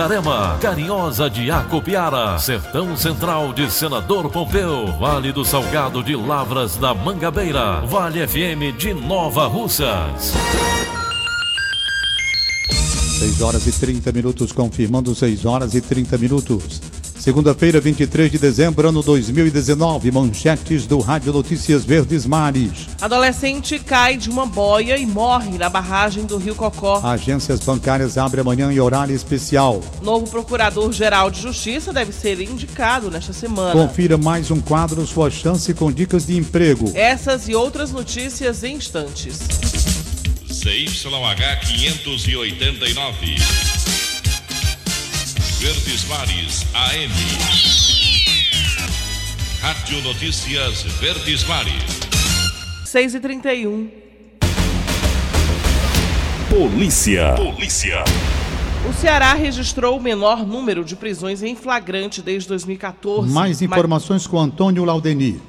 Itarema, Carinhosa de Acopiara, Sertão Central de Senador Pompeu, Vale do Salgado de Lavras da Mangabeira, Vale FM de Nova Russas. 6 horas e 30 minutos, confirmando 6 horas e 30 minutos. Segunda-feira, 23 de dezembro, ano 2019. Manchetes do Rádio Notícias Verdes Mares. Adolescente cai de uma boia e morre na barragem do Rio Cocó. Agências bancárias abrem amanhã em horário especial. Novo Procurador-Geral de Justiça deve ser indicado nesta semana. Confira mais um quadro Sua Chance com dicas de emprego. Essas e outras notícias em instantes. CYH 589. Verdes Mares AM. Rádio Notícias Verdes Mares. 6 e 31 Polícia. Polícia. O Ceará registrou o menor número de prisões em flagrante desde 2014. Mais informações com Antônio Laudeni.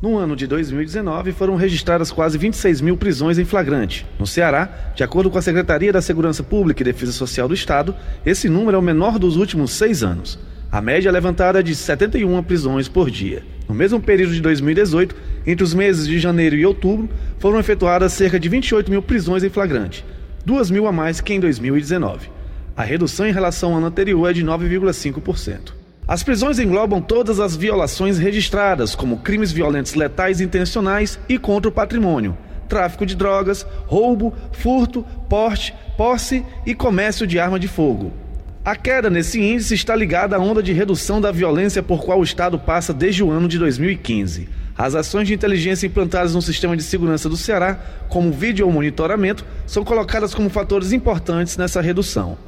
No ano de 2019, foram registradas quase 26 mil prisões em flagrante. No Ceará, de acordo com a Secretaria da Segurança Pública e Defesa Social do Estado, esse número é o menor dos últimos seis anos. A média levantada é de 71 prisões por dia. No mesmo período de 2018, entre os meses de janeiro e outubro, foram efetuadas cerca de 28 mil prisões em flagrante, 2 mil a mais que em 2019. A redução em relação ao ano anterior é de 9,5%. As prisões englobam todas as violações registradas, como crimes violentos letais intencionais e contra o patrimônio, tráfico de drogas, roubo, furto, porte, posse e comércio de arma de fogo. A queda nesse índice está ligada à onda de redução da violência por qual o Estado passa desde o ano de 2015. As ações de inteligência implantadas no sistema de segurança do Ceará, como vídeo monitoramento, são colocadas como fatores importantes nessa redução.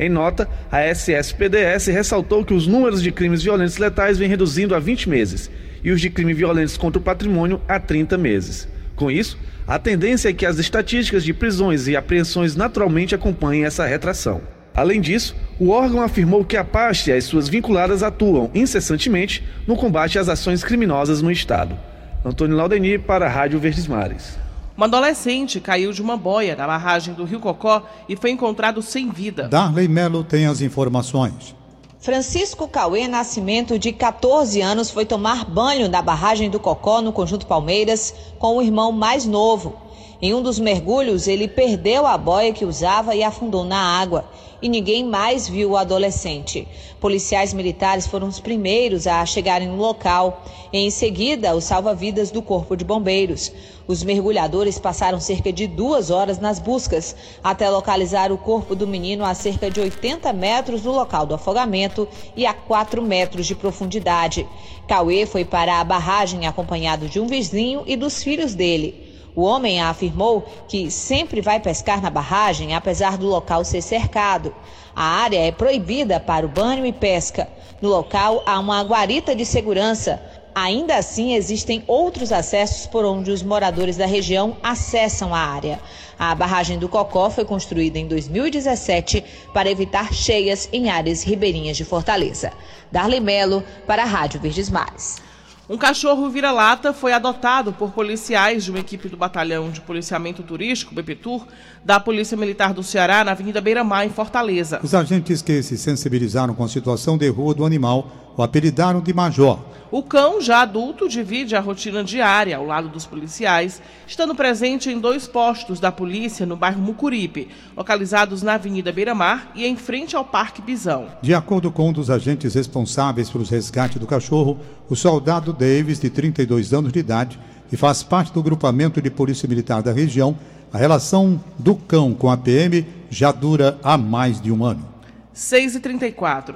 Em nota, a SSPDS ressaltou que os números de crimes violentos letais vêm reduzindo há 20 meses e os de crimes violentos contra o patrimônio há 30 meses. Com isso, a tendência é que as estatísticas de prisões e apreensões naturalmente acompanhem essa retração. Além disso, o órgão afirmou que a pasta e as suas vinculadas atuam incessantemente no combate às ações criminosas no Estado. Antônio Laudeni para a Rádio Verdes Mares. Um adolescente caiu de uma boia na barragem do Rio Cocó e foi encontrado sem vida. Darley Melo tem as informações. Francisco Cauê Nascimento, de 14 anos, foi tomar banho na barragem do Cocó, no Conjunto Palmeiras, com o irmão mais novo. Em um dos mergulhos, ele perdeu a boia que usava e afundou na água e ninguém mais viu o adolescente. Policiais militares foram os primeiros a chegarem no local. Em seguida, os salva-vidas do Corpo de Bombeiros. Os mergulhadores passaram cerca de duas horas nas buscas até localizar o corpo do menino a cerca de 80 metros do local do afogamento e a 4 metros de profundidade. Cauê foi para a barragem acompanhado de um vizinho e dos filhos dele. O homem afirmou que sempre vai pescar na barragem, apesar do local ser cercado. A área é proibida para o banho e pesca. No local há uma guarita de segurança. Ainda assim, existem outros acessos por onde os moradores da região acessam a área. A barragem do Cocó foi construída em 2017 para evitar cheias em áreas ribeirinhas de Fortaleza. Darley Melo, para a Rádio Verdes Mares. Um cachorro vira-lata foi adotado por policiais de uma equipe do Batalhão de Policiamento Turístico, BPTUR, da Polícia Militar do Ceará, na Avenida Beira Mar, em Fortaleza. Os agentes que se sensibilizaram com a situação de rua do animal o apelidaram de Major. O cão, já adulto, divide a rotina diária ao lado dos policiais, estando presente em dois postos da polícia no bairro Mucuripe, localizados na Avenida Beira Mar e em frente ao Parque Bisão. De acordo com um dos agentes responsáveis pelos resgates do cachorro, o soldado Davis, de 32 anos de idade, e faz parte do grupamento de polícia militar da região, a relação do cão com a PM já dura há mais de um ano. 6 e 34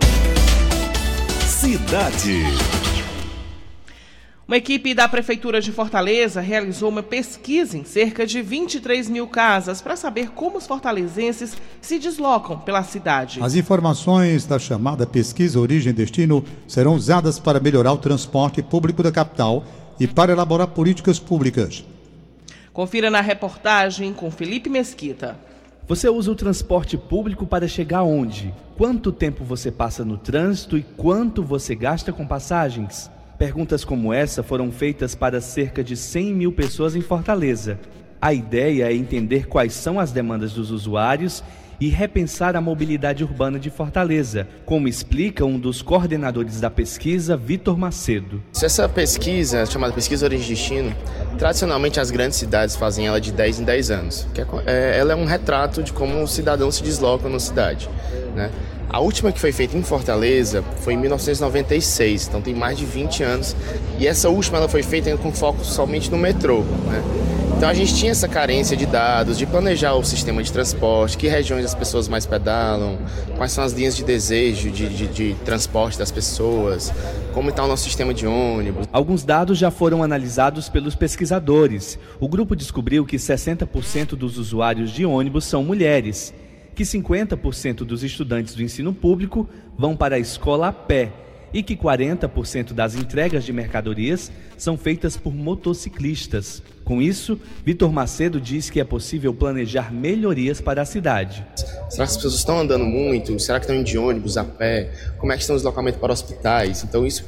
Cidade. Uma equipe da Prefeitura de Fortaleza realizou uma pesquisa em cerca de 23 mil casas para saber como os fortalezenses se deslocam pela cidade. As informações da chamada pesquisa Origem e Destino serão usadas para melhorar o transporte público da capital e para elaborar políticas públicas. Confira na reportagem com Felipe Mesquita. Você usa o transporte público para chegar onde? Quanto tempo você passa no trânsito e quanto você gasta com passagens? Perguntas como essa foram feitas para cerca de 100 mil pessoas em Fortaleza. A ideia é entender quais são as demandas dos usuários e repensar a mobilidade urbana de Fortaleza, como explica um dos coordenadores da pesquisa, Vitor Macedo. Essa pesquisa, chamada Pesquisa Origem e Destino, tradicionalmente as grandes cidades fazem ela de 10 em 10 anos. É, é, ela é um retrato de como os cidadãos se deslocam na cidade. Né? A última que foi feita em Fortaleza foi em 1996, então tem mais de 20 anos. E essa última ela foi feita com foco somente no metrô. Né? Então a gente tinha essa carência de dados, de planejar o sistema de transporte, que regiões as pessoas mais pedalam, quais são as linhas de desejo de, de, de transporte das pessoas, como está o nosso sistema de ônibus. Alguns dados já foram analisados pelos pesquisadores. O grupo descobriu que 60% dos usuários de ônibus são mulheres que 50% dos estudantes do ensino público vão para a escola a pé e que 40% das entregas de mercadorias são feitas por motociclistas. Com isso, Vitor Macedo diz que é possível planejar melhorias para a cidade. Será que as pessoas estão andando muito? Será que estão indo de ônibus, a pé? Como é que estão os deslocamentos para hospitais? Então isso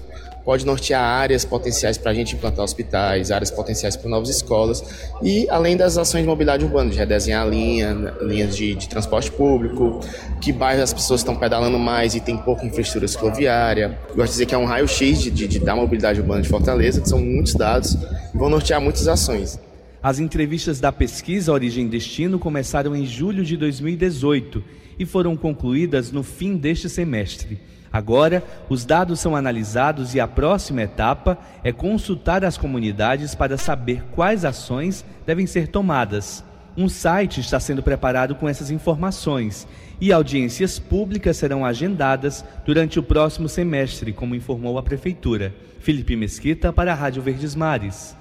pode nortear áreas potenciais para a gente implantar hospitais, áreas potenciais para novas escolas e além das ações de mobilidade urbana, de redesenhar linha, linhas de, de transporte público, que bairros as pessoas estão pedalando mais e tem pouca infraestrutura cicloviária. Gosto de dizer que é um raio-x de, de, de, da mobilidade urbana de Fortaleza, que são muitos dados e vão nortear muitas ações. As entrevistas da pesquisa Origem e Destino começaram em julho de 2018 e foram concluídas no fim deste semestre. Agora, os dados são analisados e a próxima etapa é consultar as comunidades para saber quais ações devem ser tomadas. Um site está sendo preparado com essas informações e audiências públicas serão agendadas durante o próximo semestre, como informou a Prefeitura. Felipe Mesquita para a Rádio Verdes Mares.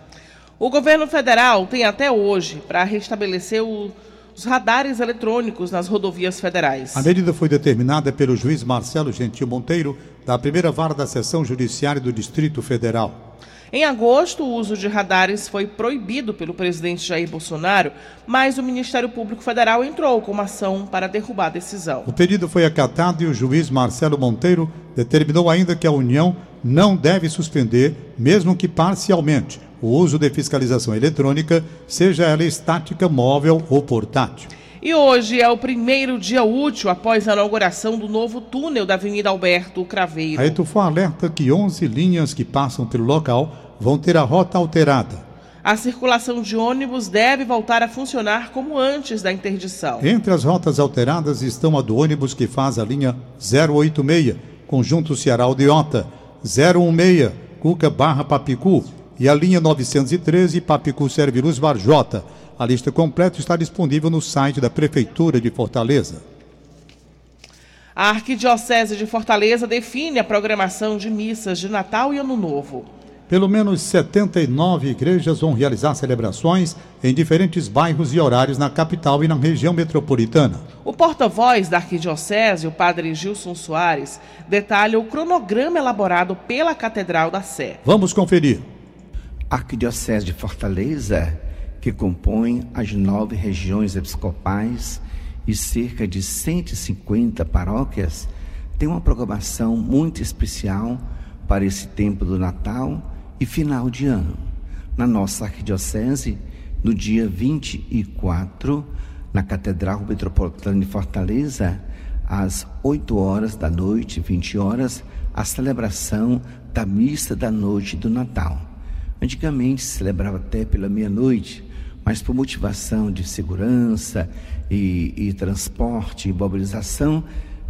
O governo federal tem até hoje para restabelecer o os radares eletrônicos nas rodovias federais. A medida foi determinada pelo juiz Marcelo Gentil Monteiro, da primeira vara da seção judiciária do Distrito Federal. Em agosto, o uso de radares foi proibido pelo presidente Jair Bolsonaro, mas o Ministério Público Federal entrou com uma ação para derrubar a decisão. O pedido foi acatado e o juiz Marcelo Monteiro determinou ainda que a União não deve suspender, mesmo que parcialmente, o uso de fiscalização eletrônica, seja ela estática, móvel ou portátil. E hoje é o primeiro dia útil após a inauguração do novo túnel da Avenida Alberto Craveiro. A Etufo alerta que 11 linhas que passam pelo local vão ter a rota alterada. A circulação de ônibus deve voltar a funcionar como antes da interdição. Entre as rotas alteradas estão a do ônibus que faz a linha 086, Conjunto Ceará Aldeota, 016, Cuca Barra Papicu, e a linha 913 Papicu Serviluz Varjota. A lista completa está disponível no site da Prefeitura de Fortaleza. A Arquidiocese de Fortaleza define a programação de missas de Natal e Ano Novo. Pelo menos 79 igrejas vão realizar celebrações em diferentes bairros e horários na capital e na região metropolitana. O porta-voz da Arquidiocese, o padre Gilson Soares, detalha o cronograma elaborado pela Catedral da Sé. Vamos conferir. Arquidiocese de Fortaleza, que compõe as nove regiões episcopais e cerca de 150 paróquias, tem uma programação muito especial para esse tempo do Natal e final de ano. Na nossa arquidiocese, no dia 24, na Catedral Metropolitana de Fortaleza, às 8 horas da noite, 20 horas, a celebração da missa da noite do Natal. Antigamente se celebrava até pela meia-noite, mas por motivação de segurança e, e transporte e mobilização,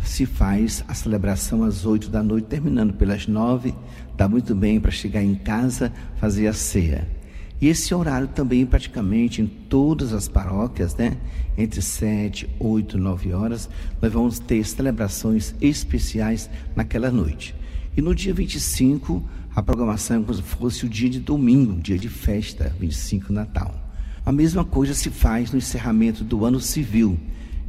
se faz a celebração às oito da noite, terminando pelas nove, dá muito bem para chegar em casa, fazer a ceia. E esse horário também praticamente em todas as paróquias, né? Entre sete, oito, nove horas, nós vamos ter celebrações especiais naquela noite. E no dia 25, a programação é como se fosse o dia de domingo, dia de festa, 25 Natal. A mesma coisa se faz no encerramento do ano civil,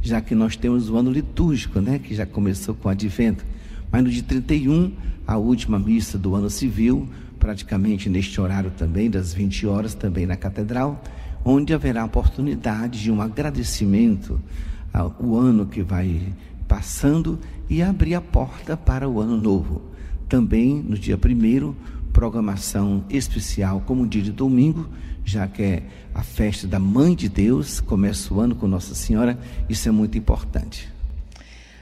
já que nós temos o ano litúrgico, né, que já começou com o advento. Mas no dia 31, a última missa do ano civil, praticamente neste horário também, das 20 horas, também na catedral, onde haverá oportunidade de um agradecimento ao ano que vai passando e abrir a porta para o ano novo. Também no dia 1 programação especial como dia de domingo, já que é a festa da Mãe de Deus, começa o ano com Nossa Senhora, isso é muito importante.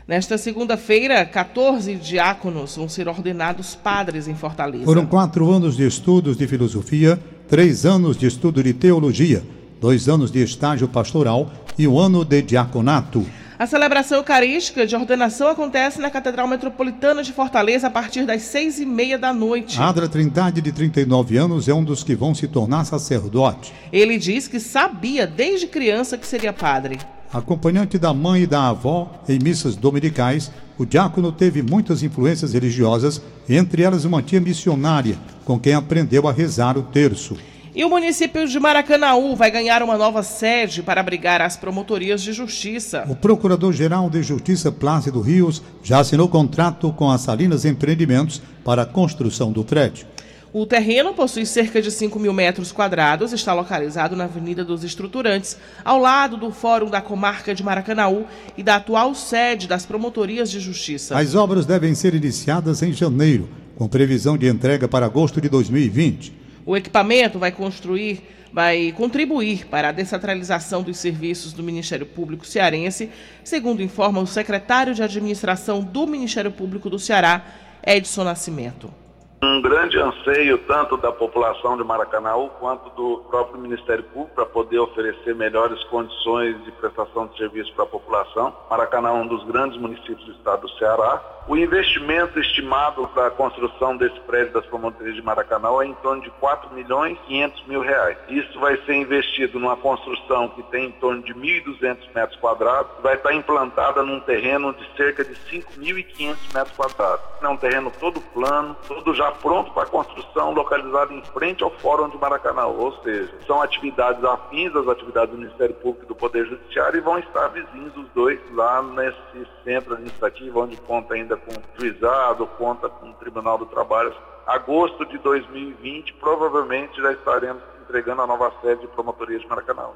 Nesta segunda-feira, 14 diáconos vão ser ordenados padres em Fortaleza. Foram quatro anos de estudos de filosofia, três anos de estudo de teologia, dois anos de estágio pastoral e um ano de diaconato. A celebração eucarística de ordenação acontece na Catedral Metropolitana de Fortaleza a partir das seis e meia da noite. Adra Trindade, de 39 anos, é um dos que vão se tornar sacerdote. Ele diz que sabia desde criança que seria padre. Acompanhante da mãe e da avó em missas dominicais, o diácono teve muitas influências religiosas, entre elas uma tia missionária, com quem aprendeu a rezar o terço. E o município de Maracanaú vai ganhar uma nova sede para abrigar as promotorias de justiça. O Procurador-Geral de Justiça Plácido Rios já assinou contrato com a Salinas Empreendimentos para a construção do prédio. O terreno possui cerca de 5 mil metros quadrados, está localizado na Avenida dos Estruturantes, ao lado do Fórum da Comarca de Maracanaú e da atual sede das promotorias de justiça. As obras devem ser iniciadas em janeiro, com previsão de entrega para agosto de 2020. O equipamento vai construir, vai contribuir para a descentralização dos serviços do Ministério Público Cearense, segundo informa o secretário de Administração do Ministério Público do Ceará, Edson Nascimento um grande anseio tanto da população de Maracanaú quanto do próprio Ministério Público para poder oferecer melhores condições de prestação de serviço para a população. Maracanaú é um dos grandes municípios do estado do Ceará. O investimento estimado para a construção desse prédio das promotorias de Maracanã é em torno de 4 milhões e 500 mil reais. Isso vai ser investido numa construção que tem em torno de 1.200 metros quadrados, vai estar implantada num terreno de cerca de 5.500 metros quadrados. É um terreno todo plano, todo já pronto para construção, localizado em frente ao Fórum de Maracanã. Ou seja, são atividades afins às atividades do Ministério Público e do Poder Judiciário e vão estar vizinhos os dois lá nesse centro administrativo, onde conta ainda com juizado, conta com o Tribunal do Trabalho. Agosto de 2020, provavelmente já estaremos entregando a nova sede de promotoria de Maracanã.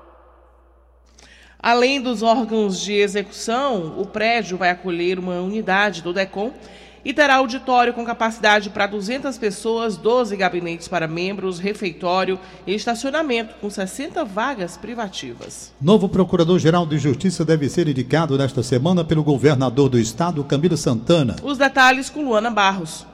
Além dos órgãos de execução, o prédio vai acolher uma unidade do DECOM e terá auditório com capacidade para 200 pessoas, 12 gabinetes para membros, refeitório e estacionamento, com 60 vagas privativas. Novo Procurador-Geral de Justiça deve ser indicado nesta semana pelo governador do estado, Camilo Santana. Os detalhes com Luana Barros.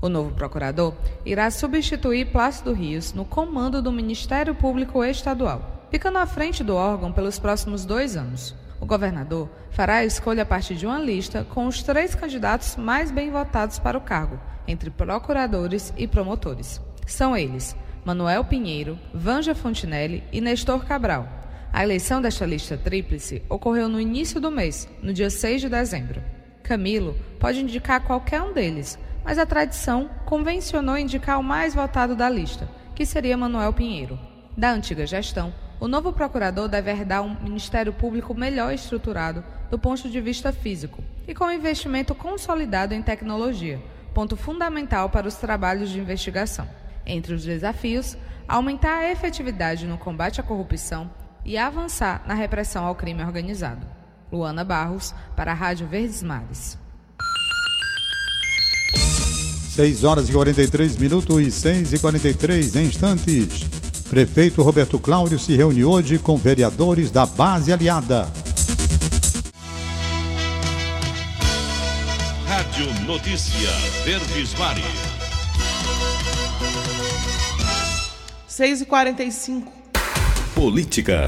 O novo procurador irá substituir Plácido Rios no comando do Ministério Público Estadual, ficando à frente do órgão pelos próximos dois anos. O governador fará a escolha a partir de uma lista com os três candidatos mais bem votados para o cargo, entre procuradores e promotores. São eles Manuel Pinheiro, Vanja Fontinelli e Nestor Cabral. A eleição desta lista tríplice ocorreu no início do mês, no dia 6 de dezembro. Camilo pode indicar qualquer um deles, mas a tradição convencionou indicar o mais votado da lista, que seria Manuel Pinheiro. Da antiga gestão, o novo procurador deve herdar um Ministério Público melhor estruturado do ponto de vista físico e com investimento consolidado em tecnologia, ponto fundamental para os trabalhos de investigação. Entre os desafios, aumentar a efetividade no combate à corrupção e avançar na repressão ao crime organizado. Luana Barros, para a Rádio Verdes Mares. 6 horas e 43 minutos e 6 e 43 instantes. Prefeito Roberto Cláudio se reúne hoje com vereadores da base aliada. Rádio Notícia Verdes Mares. 6 e 45 Política.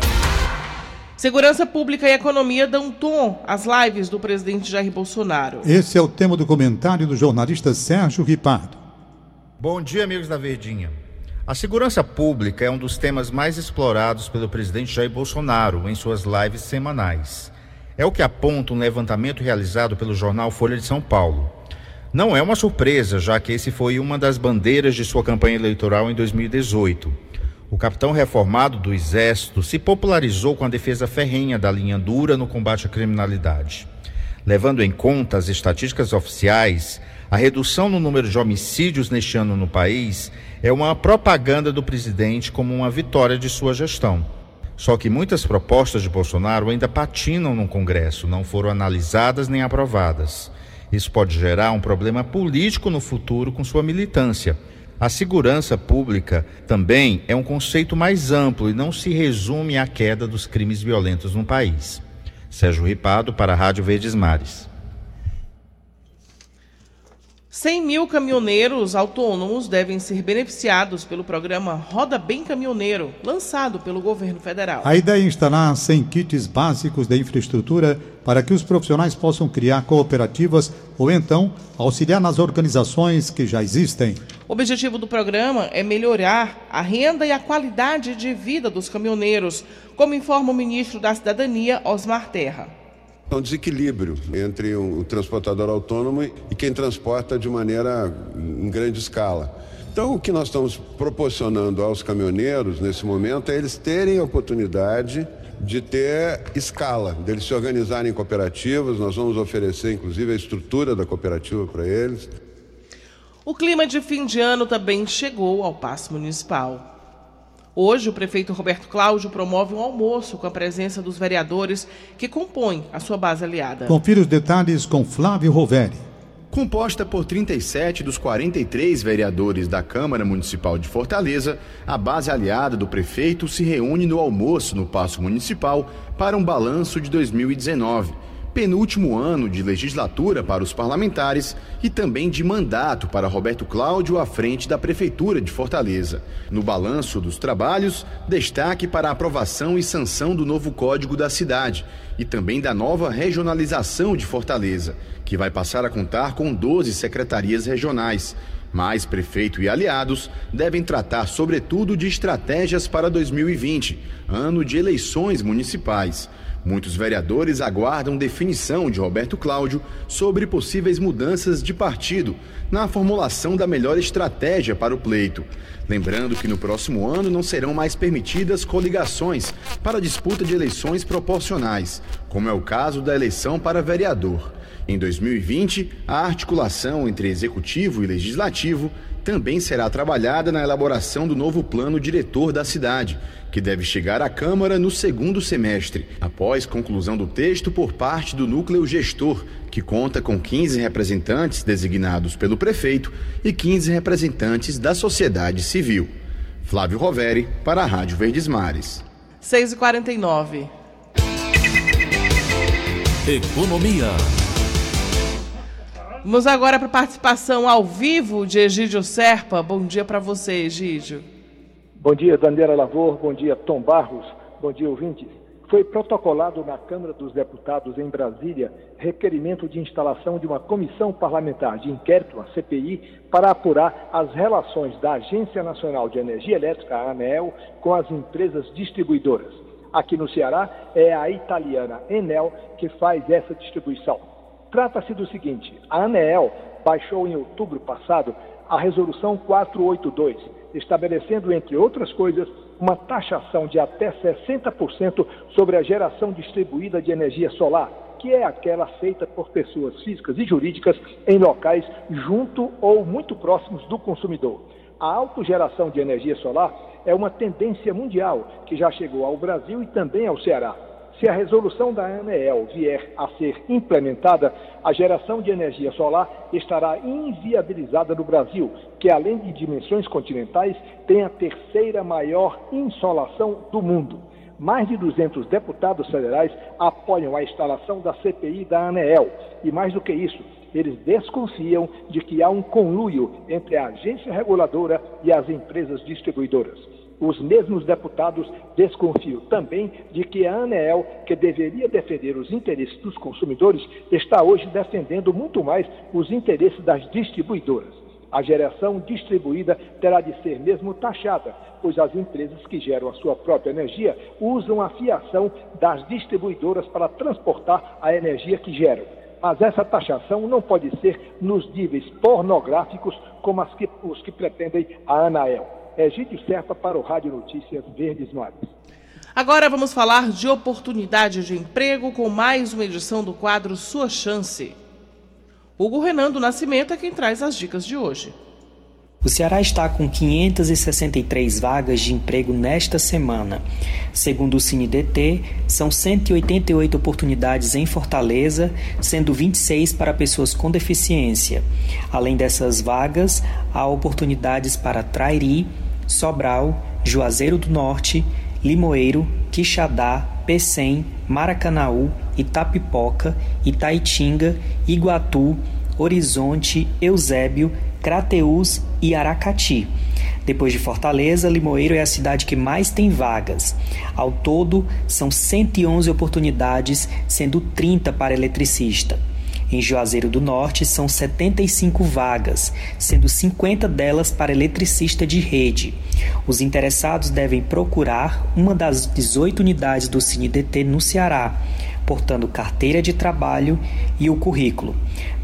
Segurança Pública e Economia dão tom às lives do presidente Jair Bolsonaro. Esse é o tema do comentário do jornalista Sérgio Ripardo. Bom dia, amigos da Verdinha. A segurança pública é um dos temas mais explorados pelo presidente Jair Bolsonaro em suas lives semanais. É o que aponta um levantamento realizado pelo jornal Folha de São Paulo. Não é uma surpresa, já que esse foi uma das bandeiras de sua campanha eleitoral em 2018. O capitão reformado do Exército se popularizou com a defesa ferrenha da linha dura no combate à criminalidade. Levando em conta as estatísticas oficiais, a redução no número de homicídios neste ano no país é uma propaganda do presidente como uma vitória de sua gestão. Só que muitas propostas de Bolsonaro ainda patinam no Congresso, não foram analisadas nem aprovadas. Isso pode gerar um problema político no futuro com sua militância. A segurança pública também é um conceito mais amplo e não se resume à queda dos crimes violentos no país. Sérgio Ripado para a Rádio Verdes Mares. 100 mil caminhoneiros autônomos devem ser beneficiados pelo programa Roda Bem Caminhoneiro, lançado pelo governo federal. A ideia é instalar 100 kits básicos de infraestrutura para que os profissionais possam criar cooperativas ou então auxiliar nas organizações que já existem. O objetivo do programa é melhorar a renda e a qualidade de vida dos caminhoneiros, como informa o ministro da Cidadania, Osmar Terra. É um desequilíbrio entre o transportador autônomo e quem transporta de maneira em grande escala. Então, o que nós estamos proporcionando aos caminhoneiros nesse momento é eles terem a oportunidade de ter escala, deles se organizarem em cooperativas. Nós vamos oferecer, inclusive, a estrutura da cooperativa para eles. O clima de fim de ano também chegou ao Paço Municipal. Hoje, o prefeito Roberto Cláudio promove um almoço com a presença dos vereadores que compõem a sua base aliada. Confira os detalhes com Flávio Roveri. Composta por 37 dos 43 vereadores da Câmara Municipal de Fortaleza, a base aliada do prefeito se reúne no almoço no Paço Municipal para um balanço de 2019 penúltimo ano de legislatura para os parlamentares e também de mandato para Roberto Cláudio à frente da Prefeitura de Fortaleza. No balanço dos trabalhos, destaque para a aprovação e sanção do novo Código da Cidade e também da nova regionalização de Fortaleza, que vai passar a contar com 12 secretarias regionais. Mas prefeito e aliados devem tratar, sobretudo, de estratégias para 2020, ano de eleições municipais. Muitos vereadores aguardam definição de Roberto Cláudio sobre possíveis mudanças de partido na formulação da melhor estratégia para o pleito. Lembrando que no próximo ano não serão mais permitidas coligações para disputa de eleições proporcionais, como é o caso da eleição para vereador. Em 2020, a articulação entre executivo e legislativo também será trabalhada na elaboração do novo plano diretor da cidade, que deve chegar à Câmara no segundo semestre, após conclusão do texto por parte do núcleo gestor, que conta com 15 representantes designados pelo prefeito e 15 representantes da sociedade civil. Flávio Roveri, para a Rádio Verdes Mares. 6h49. Economia. Vamos agora para a participação ao vivo de Egídio Serpa. Bom dia para você, Egídio. Bom dia, Daniela Lavor. Bom dia, Tom Barros. Bom dia, ouvintes. Foi protocolado na Câmara dos Deputados em Brasília requerimento de instalação de uma comissão parlamentar de inquérito, a CPI, para apurar as relações da Agência Nacional de Energia Elétrica, a ANEEL, com as empresas distribuidoras. Aqui no Ceará é a italiana Enel que faz essa distribuição. Trata-se do seguinte: a ANEEL baixou em outubro passado a Resolução 482, estabelecendo, entre outras coisas, uma taxação de até 60% sobre a geração distribuída de energia solar, que é aquela feita por pessoas físicas e jurídicas em locais junto ou muito próximos do consumidor. A autogeração de energia solar é uma tendência mundial que já chegou ao Brasil e também ao Ceará. Se a resolução da ANEEL vier a ser implementada, a geração de energia solar estará inviabilizada no Brasil, que além de dimensões continentais, tem a terceira maior insolação do mundo. Mais de 200 deputados federais apoiam a instalação da CPI da ANEEL. E mais do que isso, eles desconfiam de que há um conluio entre a agência reguladora e as empresas distribuidoras. Os mesmos deputados desconfiam também de que a ANEEL, que deveria defender os interesses dos consumidores, está hoje defendendo muito mais os interesses das distribuidoras. A geração distribuída terá de ser mesmo taxada, pois as empresas que geram a sua própria energia usam a fiação das distribuidoras para transportar a energia que geram. Mas essa taxação não pode ser nos níveis pornográficos como que, os que pretendem a ANAEL. Egídio Serpa para o Rádio Notícias Verdes Mares. Agora vamos falar de oportunidade de emprego com mais uma edição do quadro Sua Chance. Hugo Renan do Nascimento é quem traz as dicas de hoje. O Ceará está com 563 vagas de emprego nesta semana. Segundo o CineDT, são 188 oportunidades em Fortaleza, sendo 26 para pessoas com deficiência. Além dessas vagas, há oportunidades para Trairi, Sobral, Juazeiro do Norte, Limoeiro, Quixadá, Pecém, Maracanaú, Itapipoca, Itaitinga, Iguatu, Horizonte, Eusébio, Crateús e Aracati. Depois de Fortaleza, Limoeiro é a cidade que mais tem vagas. Ao todo, são 111 oportunidades, sendo 30 para eletricista. Em Juazeiro do Norte são 75 vagas, sendo 50 delas para eletricista de rede. Os interessados devem procurar uma das 18 unidades do CineDT no Ceará, portando carteira de trabalho e o currículo.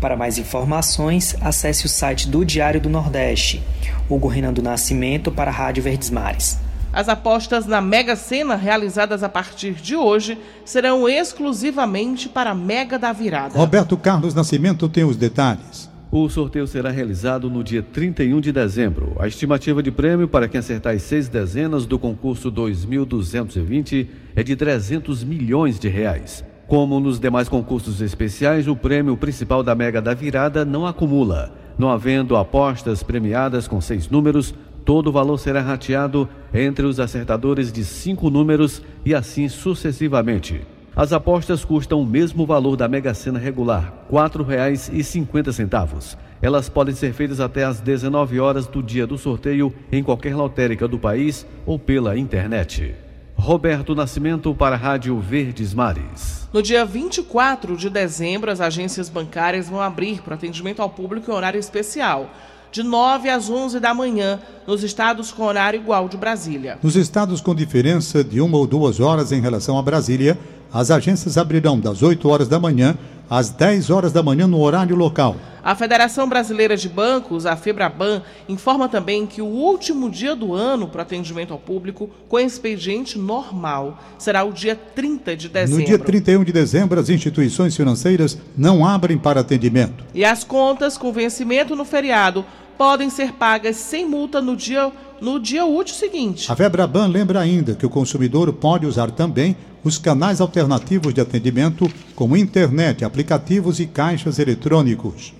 Para mais informações, acesse o site do Diário do Nordeste. Hugo Renan do Nascimento para a Rádio Verdes Mares. As apostas na Mega Sena realizadas a partir de hoje serão exclusivamente para a Mega da Virada. Roberto Carlos Nascimento tem os detalhes. O sorteio será realizado no dia 31 de dezembro. A estimativa de prêmio para quem acertar as seis dezenas do concurso 2220 é de 300 milhões de reais. Como nos demais concursos especiais, o prêmio principal da Mega da Virada não acumula. Não havendo apostas premiadas com seis números, Todo o valor será rateado entre os acertadores de cinco números e assim sucessivamente. As apostas custam o mesmo valor da Mega Sena regular, R$ 4,50. Elas podem ser feitas até às 19 horas do dia do sorteio em qualquer lotérica do país ou pela internet. Roberto Nascimento para a Rádio Verdes Mares. No dia 24 de dezembro, as agências bancárias vão abrir para atendimento ao público em horário especial de 9 às 11 da manhã, nos estados com horário igual de Brasília. Nos estados com diferença de uma ou duas horas em relação a Brasília, as agências abrirão das 8 horas da manhã às 10 horas da manhã no horário local. A Federação Brasileira de Bancos, a FEBRABAN, informa também que o último dia do ano para atendimento ao público com expediente normal será o dia 30 de dezembro. No dia 31 de dezembro, as instituições financeiras não abrem para atendimento. E as contas com vencimento no feriado podem ser pagas sem multa no dia, no dia útil seguinte. A Febraban lembra ainda que o consumidor pode usar também os canais alternativos de atendimento, como internet, aplicativos e caixas eletrônicos.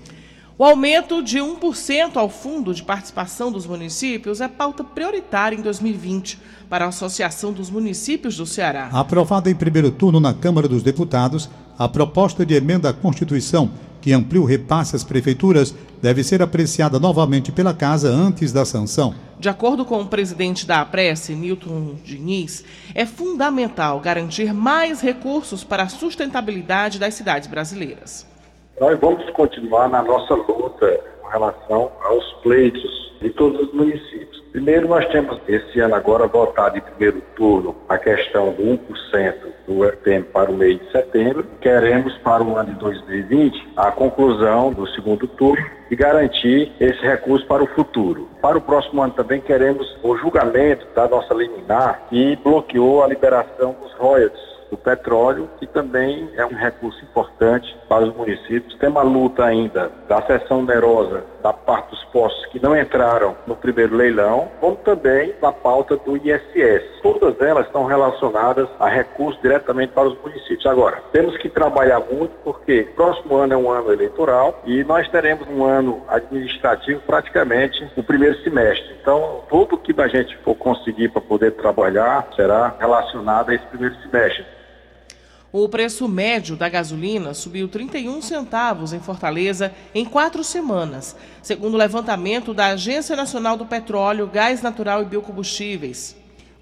O aumento de 1% ao fundo de participação dos municípios é pauta prioritária em 2020 para a Associação dos Municípios do Ceará. Aprovada em primeiro turno na Câmara dos Deputados, a proposta de emenda à Constituição que amplia o repasse às prefeituras, deve ser apreciada novamente pela Casa antes da sanção. De acordo com o presidente da APRESE, Newton Diniz, é fundamental garantir mais recursos para a sustentabilidade das cidades brasileiras. Nós vamos continuar na nossa luta com relação aos pleitos de todos os municípios. Primeiro, nós temos esse ano agora votado em primeiro turno a questão do 1% do FPM para o mês de setembro. Queremos, para o ano de 2020, a conclusão do segundo turno e garantir esse recurso para o futuro. Para o próximo ano também queremos o julgamento da nossa liminar que bloqueou a liberação dos royalties do petróleo, que também é um recurso importante para os municípios. Tem uma luta ainda da seção onerosa da parte dos postos que não entraram no primeiro leilão, como também da pauta do ISS. Todas elas estão relacionadas a recursos diretamente para os municípios. Agora, temos que trabalhar muito porque próximo ano é um ano eleitoral e nós teremos um ano administrativo praticamente no primeiro semestre. Então, tudo que a gente for conseguir para poder trabalhar será relacionado a esse primeiro semestre. O preço médio da gasolina subiu 31 centavos em Fortaleza em quatro semanas, segundo o levantamento da Agência Nacional do Petróleo, Gás Natural e Biocombustíveis.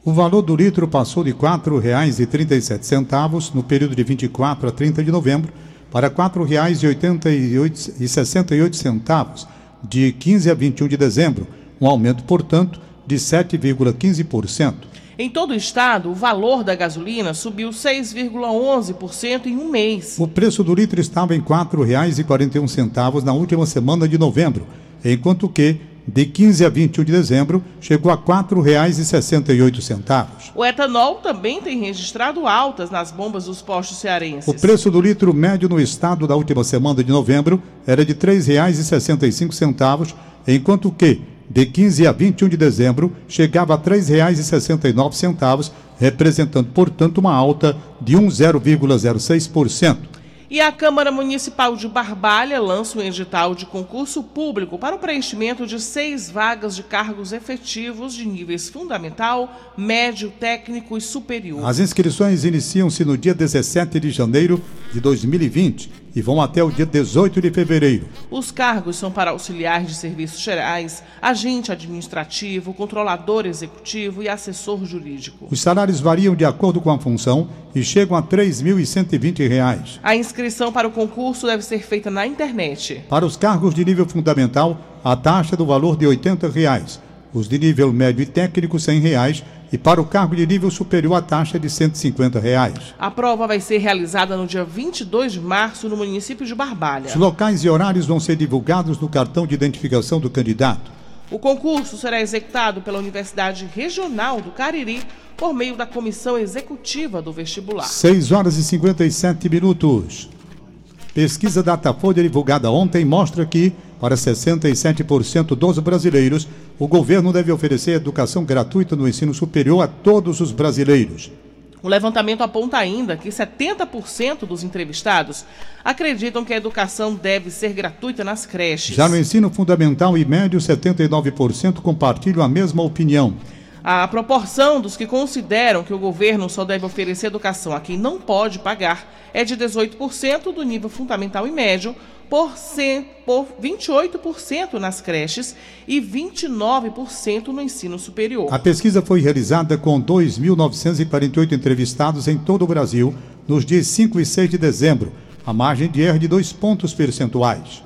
O valor do litro passou de R$ 4,37 no período de 24 a 30 de novembro para R$ 4,68 de 15 a 21 de dezembro, um aumento, portanto, de 7,15%. Em todo o estado, o valor da gasolina subiu 6,11% em um mês. O preço do litro estava em R$ 4,41 na última semana de novembro, enquanto que, de 15 a 21 de dezembro, chegou a R$ 4,68. O etanol também tem registrado altas nas bombas dos postos cearenses. O preço do litro médio no estado da última semana de novembro era de R$ 3,65, enquanto que, de 15 a 21 de dezembro, chegava a R$ 3,69, representando, portanto, uma alta de 1,06%. E a Câmara Municipal de Barbalha lança um edital de concurso público para o preenchimento de seis vagas de cargos efetivos de níveis fundamental, médio, técnico e superior. As inscrições iniciam-se no dia 17 de janeiro de 2020 e vão até o dia 18 de fevereiro. Os cargos são para auxiliar de serviços gerais, agente administrativo, controlador executivo e assessor jurídico. Os salários variam de acordo com a função e chegam a R$ 3.120. A inscrição para o concurso deve ser feita na internet. Para os cargos de nível fundamental, a taxa do valor de 80 reais. Os de nível médio e técnico, R$ 100. Reais e para o cargo de nível superior a taxa é de 150 reais. A prova vai ser realizada no dia 22 de março no município de Barbalha. Os locais e horários vão ser divulgados no cartão de identificação do candidato. O concurso será executado pela Universidade Regional do Cariri por meio da comissão executiva do vestibular. 6 horas e 57 minutos. Pesquisa Datafolha divulgada ontem mostra que, para 67% dos brasileiros, o governo deve oferecer educação gratuita no ensino superior a todos os brasileiros. O levantamento aponta ainda que 70% dos entrevistados acreditam que a educação deve ser gratuita nas creches. Já no ensino fundamental e médio, 79% compartilham a mesma opinião. A proporção dos que consideram que o governo só deve oferecer educação a quem não pode pagar é de 18% do nível fundamental e médio, por, 100, por 28% nas creches e 29% no ensino superior. A pesquisa foi realizada com 2.948 entrevistados em todo o Brasil nos dias 5 e 6 de dezembro, a margem de erro de dois pontos percentuais.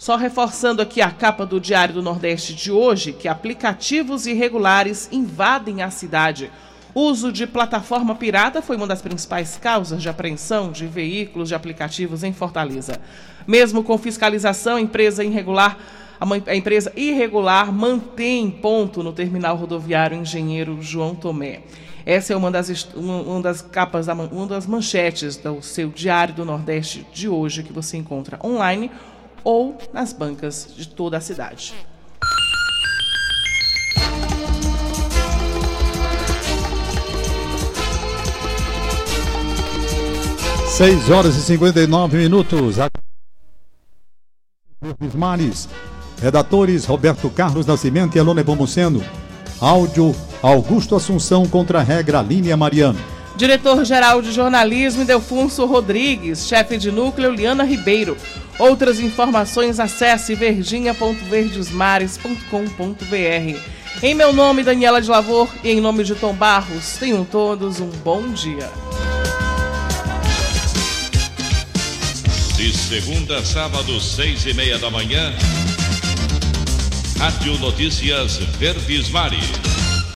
Só reforçando aqui a capa do Diário do Nordeste de hoje, que aplicativos irregulares invadem a cidade. O uso de plataforma pirata foi uma das principais causas de apreensão de veículos de aplicativos em Fortaleza. Mesmo com fiscalização, a empresa irregular, a empresa irregular mantém ponto no terminal rodoviário Engenheiro João Tomé. Essa é uma das, uma das capas, uma das manchetes do seu Diário do Nordeste de hoje, que você encontra online ou nas bancas de toda a cidade. 6 horas e 59 minutos. Mares. Redatores Roberto Carlos Nascimento e Alone Bomuceno. Áudio Augusto Assunção contra a regra Línia Mariano. Diretor-geral de jornalismo Delfunso Rodrigues, chefe de núcleo Liana Ribeiro. Outras informações acesse verdinha.verdesmares.com.br. Em meu nome, Daniela de Lavor, e em nome de Tom Barros, tenham todos um bom dia. De segunda a sábado, seis e meia da manhã. Rádio Notícias Verdes Mares.